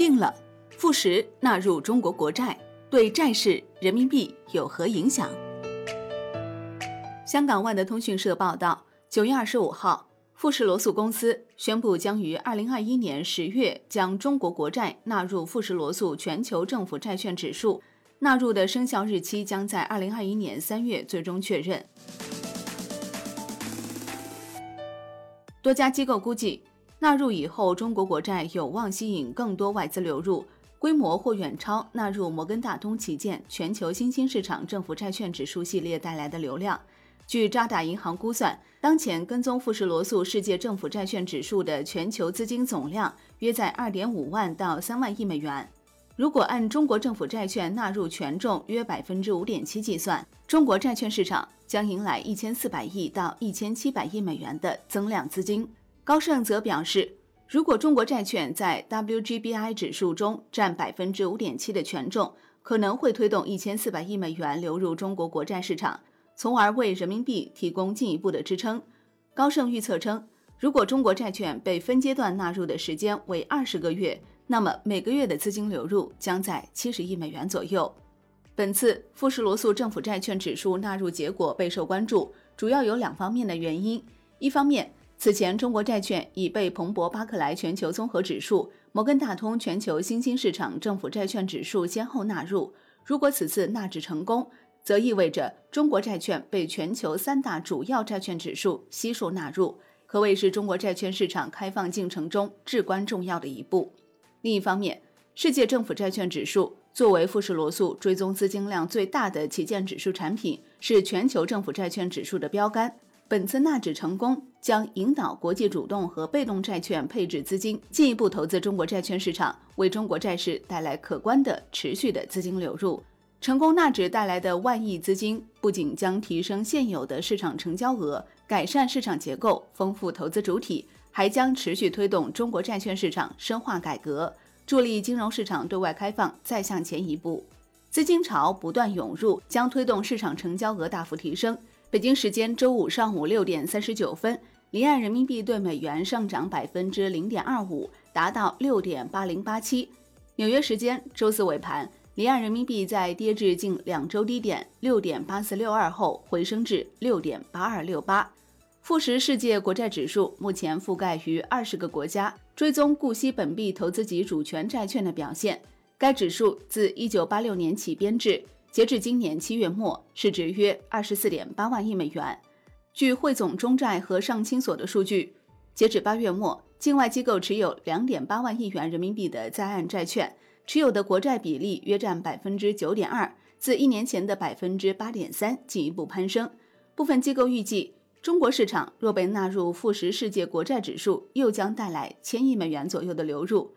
定了，富时纳入中国国债，对债市人民币有何影响？香港万德通讯社报道，九月二十五号，富时罗素公司宣布将于二零二一年十月将中国国债纳入富时罗素全球政府债券指数，纳入的生效日期将在二零二一年三月最终确认。多家机构估计。纳入以后，中国国债有望吸引更多外资流入，规模或远超纳入摩根大通旗舰全球新兴市场政府债券指数系列带来的流量。据渣打银行估算，当前跟踪富时罗素世界政府债券指数的全球资金总量约在二点五万到三万亿美元。如果按中国政府债券纳入权重约百分之五点七计算，中国债券市场将迎来一千四百亿到一千七百亿美元的增量资金。高盛则表示，如果中国债券在 WGBI 指数中占百分之五点七的权重，可能会推动一千四百亿美元流入中国国债市场，从而为人民币提供进一步的支撑。高盛预测称，如果中国债券被分阶段纳入的时间为二十个月，那么每个月的资金流入将在七十亿美元左右。本次富时罗素政府债券指数纳入结果备受关注，主要有两方面的原因，一方面。此前，中国债券已被彭博巴克莱全球综合指数、摩根大通全球新兴市场政府债券指数先后纳入。如果此次纳指成功，则意味着中国债券被全球三大主要债券指数悉数纳入，可谓是中国债券市场开放进程中至关重要的一步。另一方面，世界政府债券指数作为富时罗素追踪资金量最大的旗舰指数产品，是全球政府债券指数的标杆。本次纳指成功，将引导国际主动和被动债券配置资金进一步投资中国债券市场，为中国债市带来可观的持续的资金流入。成功纳指带来的万亿资金，不仅将提升现有的市场成交额，改善市场结构，丰富投资主体，还将持续推动中国债券市场深化改革，助力金融市场对外开放再向前一步。资金潮不断涌入，将推动市场成交额大幅提升。北京时间周五上午六点三十九分，离岸人民币对美元上涨百分之零点二五，达到六点八零八七。纽约时间周四尾盘，离岸人民币在跌至近两周低点六点八四六二后，回升至六点八二六八。富时世界国债指数目前覆盖于二十个国家，追踪固息本币投资级主权债券的表现。该指数自一九八六年起编制。截至今年七月末，市值约二十四点八万亿美元。据汇总中债和上清所的数据，截止八月末，境外机构持有两点八万亿元人民币的在岸债券，持有的国债比例约占百分之九点二，自一年前的百分之八点三进一步攀升。部分机构预计，中国市场若被纳入富时世界国债指数，又将带来千亿美元左右的流入。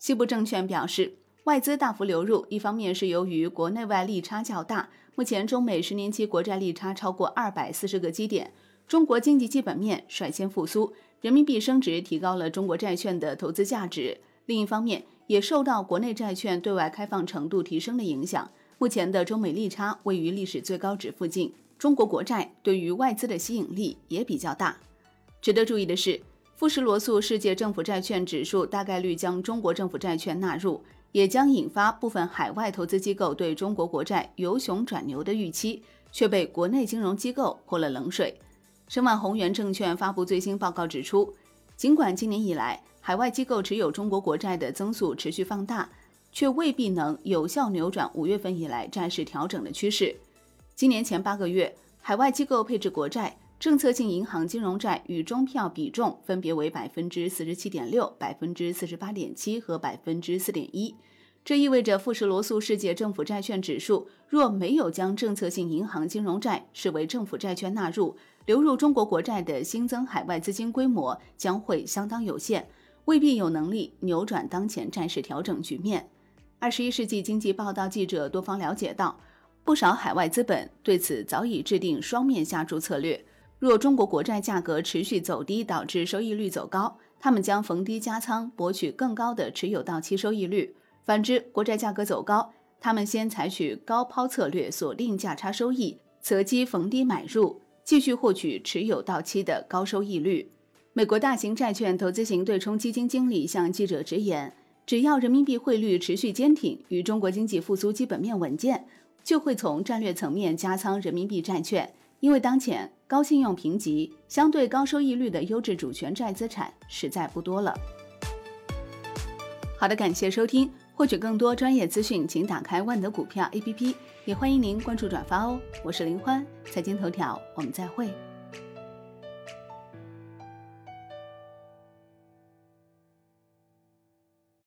西部证券表示。外资大幅流入，一方面是由于国内外利差较大，目前中美十年期国债利差超过二百四十个基点，中国经济基本面率先复苏，人民币升值提高了中国债券的投资价值；另一方面，也受到国内债券对外开放程度提升的影响，目前的中美利差位于历史最高值附近，中国国债对于外资的吸引力也比较大。值得注意的是，富时罗素世界政府债券指数大概率将中国政府债券纳入。也将引发部分海外投资机构对中国国债由熊转牛的预期，却被国内金融机构泼了冷水。申万宏源证券发布最新报告指出，尽管今年以来海外机构持有中国国债的增速持续放大，却未必能有效扭转五月份以来债市调整的趋势。今年前八个月，海外机构配置国债。政策性银行金融债与中票比重分别为百分之四十七点六、百分之四十八点七和百分之四点一。这意味着富时罗素世界政府债券指数若没有将政策性银行金融债视为政府债券纳入，流入中国国债的新增海外资金规模将会相当有限，未必有能力扭转当前债市调整局面。二十一世纪经济报道记者多方了解到，不少海外资本对此早已制定双面下注策略。若中国国债价格持续走低，导致收益率走高，他们将逢低加仓，博取更高的持有到期收益率；反之，国债价格走高，他们先采取高抛策略，锁定价差收益，择机逢低买入，继续获取持有到期的高收益率。美国大型债券投资型对冲基金经理向记者直言，只要人民币汇率持续坚挺，与中国经济复苏基本面稳健，就会从战略层面加仓人民币债券。因为当前高信用评级、相对高收益率的优质主权债资产实在不多了。好的，感谢收听，获取更多专业资讯，请打开万德股票 APP，也欢迎您关注转发哦。我是林欢，财经头条，我们再会。